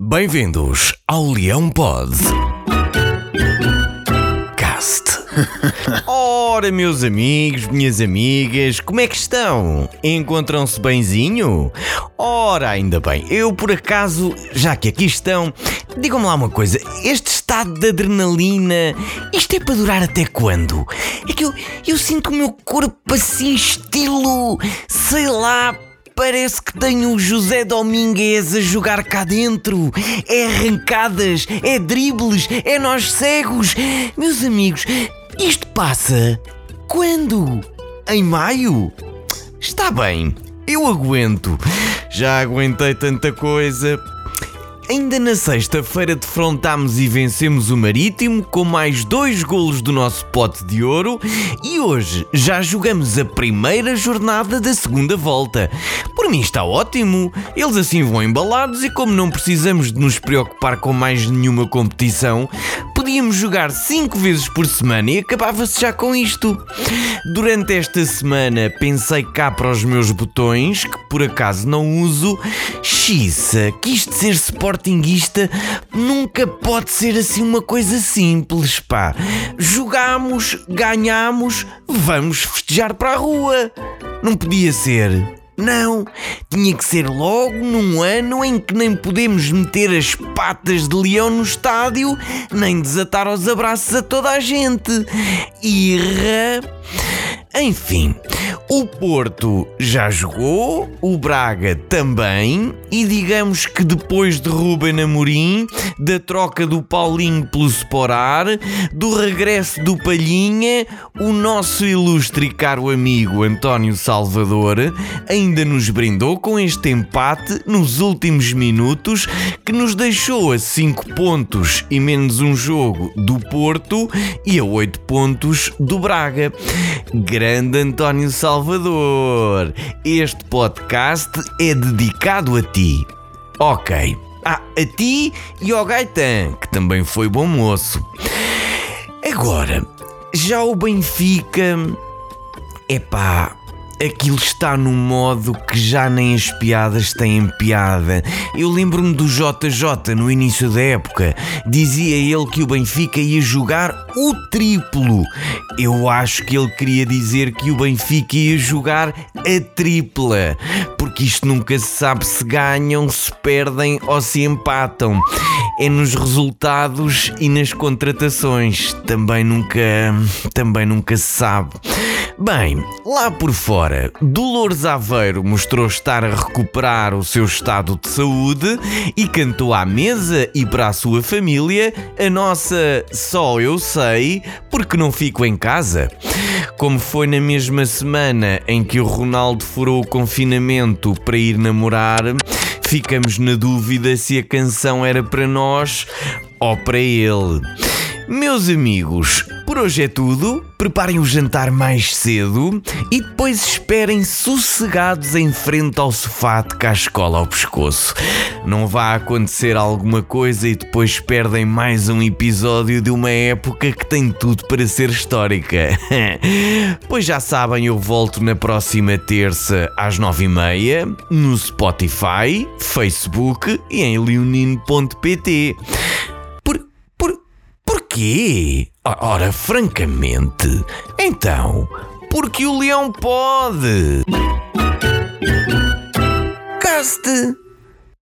Bem-vindos ao Leão Pod. Cast. Ora, meus amigos, minhas amigas, como é que estão? Encontram-se benzinho? Ora, ainda bem. Eu, por acaso, já que aqui estão, digam-me lá uma coisa: este estado de adrenalina, isto é para durar até quando? É que eu, eu sinto o meu corpo assim, estilo, sei lá Parece que tenho o José Domingues a jogar cá dentro. É arrancadas, é dribles, é nós cegos. Meus amigos, isto passa quando? Em maio? Está bem, eu aguento. Já aguentei tanta coisa. Ainda na sexta-feira defrontámos e vencemos o Marítimo com mais dois golos do nosso pote de ouro e hoje já jogamos a primeira jornada da segunda volta. Por mim está ótimo, eles assim vão embalados e como não precisamos de nos preocupar com mais nenhuma competição, podíamos jogar 5 vezes por semana e acabava-se já com isto. Durante esta semana pensei cá para os meus botões, que por acaso não uso. Xissa, que isto ser sportinguista nunca pode ser assim uma coisa simples, pá. Jogamos, ganhamos, vamos festejar para a rua. Não podia ser. Não, tinha que ser logo num ano em que nem podemos meter as patas de leão no estádio, nem desatar os abraços a toda a gente. Irra. Enfim, o Porto já jogou, o Braga também, e digamos que depois de Ruben Amorim, da troca do Paulinho pelo Sporar, do regresso do Palhinha, o nosso ilustre e caro amigo António Salvador ainda nos brindou com este empate nos últimos minutos que nos deixou a 5 pontos e menos um jogo do Porto e a 8 pontos do Braga. Grande António Salvador, este podcast é dedicado a ti. Ok. Ah, a ti e ao Gaetan, que também foi bom moço. Agora, já o Benfica. Epá, aquilo está no modo que já nem as piadas têm piada. Eu lembro-me do JJ no início da época. Dizia ele que o Benfica ia jogar o triplo. Eu acho que ele queria dizer que o Benfica ia jogar a tripla. Porque isto nunca se sabe se ganham, se perdem ou se empatam. É nos resultados e nas contratações. Também nunca, também nunca se sabe. Bem, lá por fora, Dolores Aveiro mostrou estar a recuperar o seu estado de saúde e cantou à mesa e para a sua família a nossa Só Eu Sei porque não fico em casa. Como foi na mesma semana em que o Ronaldo furou o confinamento para ir namorar, ficamos na dúvida se a canção era para nós ou para ele. Meus amigos, por hoje é tudo. Preparem o jantar mais cedo e depois esperem sossegados em frente ao sofá de cascola ao pescoço. Não vá acontecer alguma coisa e depois perdem mais um episódio de uma época que tem tudo para ser histórica. pois já sabem, eu volto na próxima terça às nove e meia no Spotify, Facebook e em leonino.pt. Porquê? Ora, francamente, então, porque o leão pode. Caste.